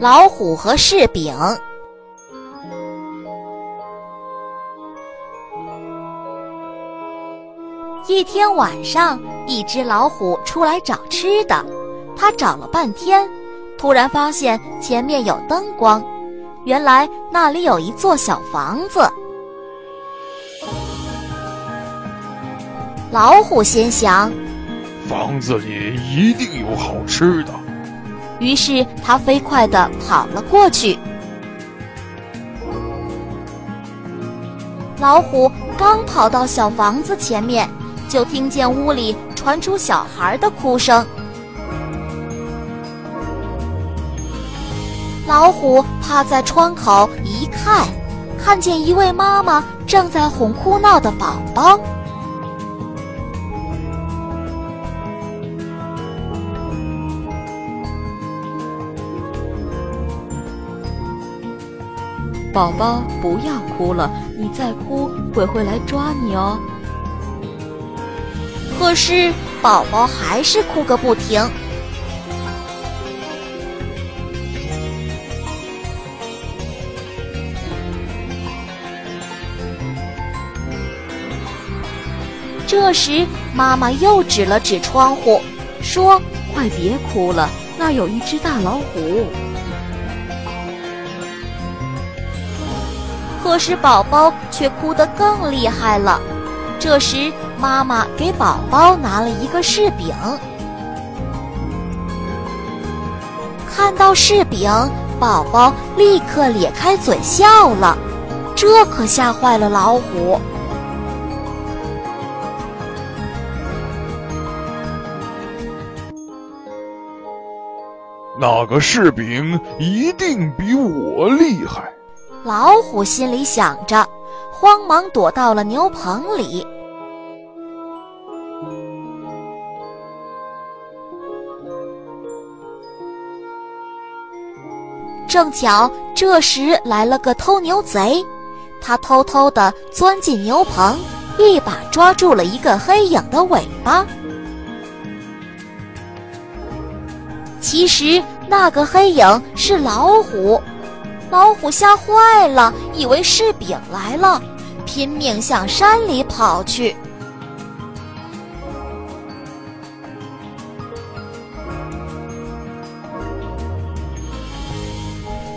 老虎和柿饼。一天晚上，一只老虎出来找吃的。它找了半天，突然发现前面有灯光，原来那里有一座小房子。老虎心想：房子里一定有好吃的。于是他飞快地跑了过去。老虎刚跑到小房子前面，就听见屋里传出小孩的哭声。老虎趴在窗口一看，看见一位妈妈正在哄哭闹的宝宝。宝宝，不要哭了，你再哭，鬼会来抓你哦。可是宝宝还是哭个不停。这时，妈妈又指了指窗户，说：“快别哭了，那有一只大老虎。”可是宝宝却哭得更厉害了。这时，妈妈给宝宝拿了一个柿饼。看到柿饼，宝宝立刻咧开嘴笑了，这可吓坏了老虎。那个柿饼一定比我厉害。老虎心里想着，慌忙躲到了牛棚里。正巧这时来了个偷牛贼，他偷偷地钻进牛棚，一把抓住了一个黑影的尾巴。其实那个黑影是老虎。老虎吓坏了，以为柿饼来了，拼命向山里跑去。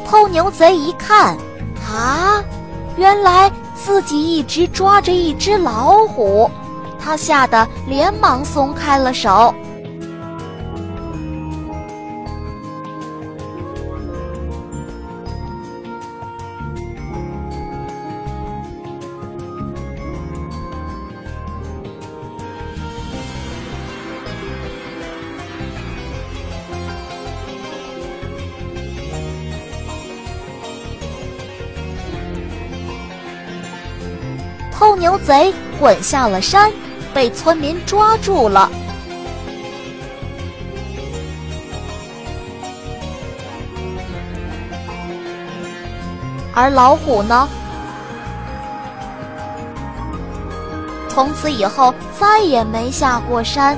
偷牛贼一看，啊，原来自己一直抓着一只老虎，他吓得连忙松开了手。偷牛贼滚下了山，被村民抓住了。而老虎呢？从此以后再也没下过山。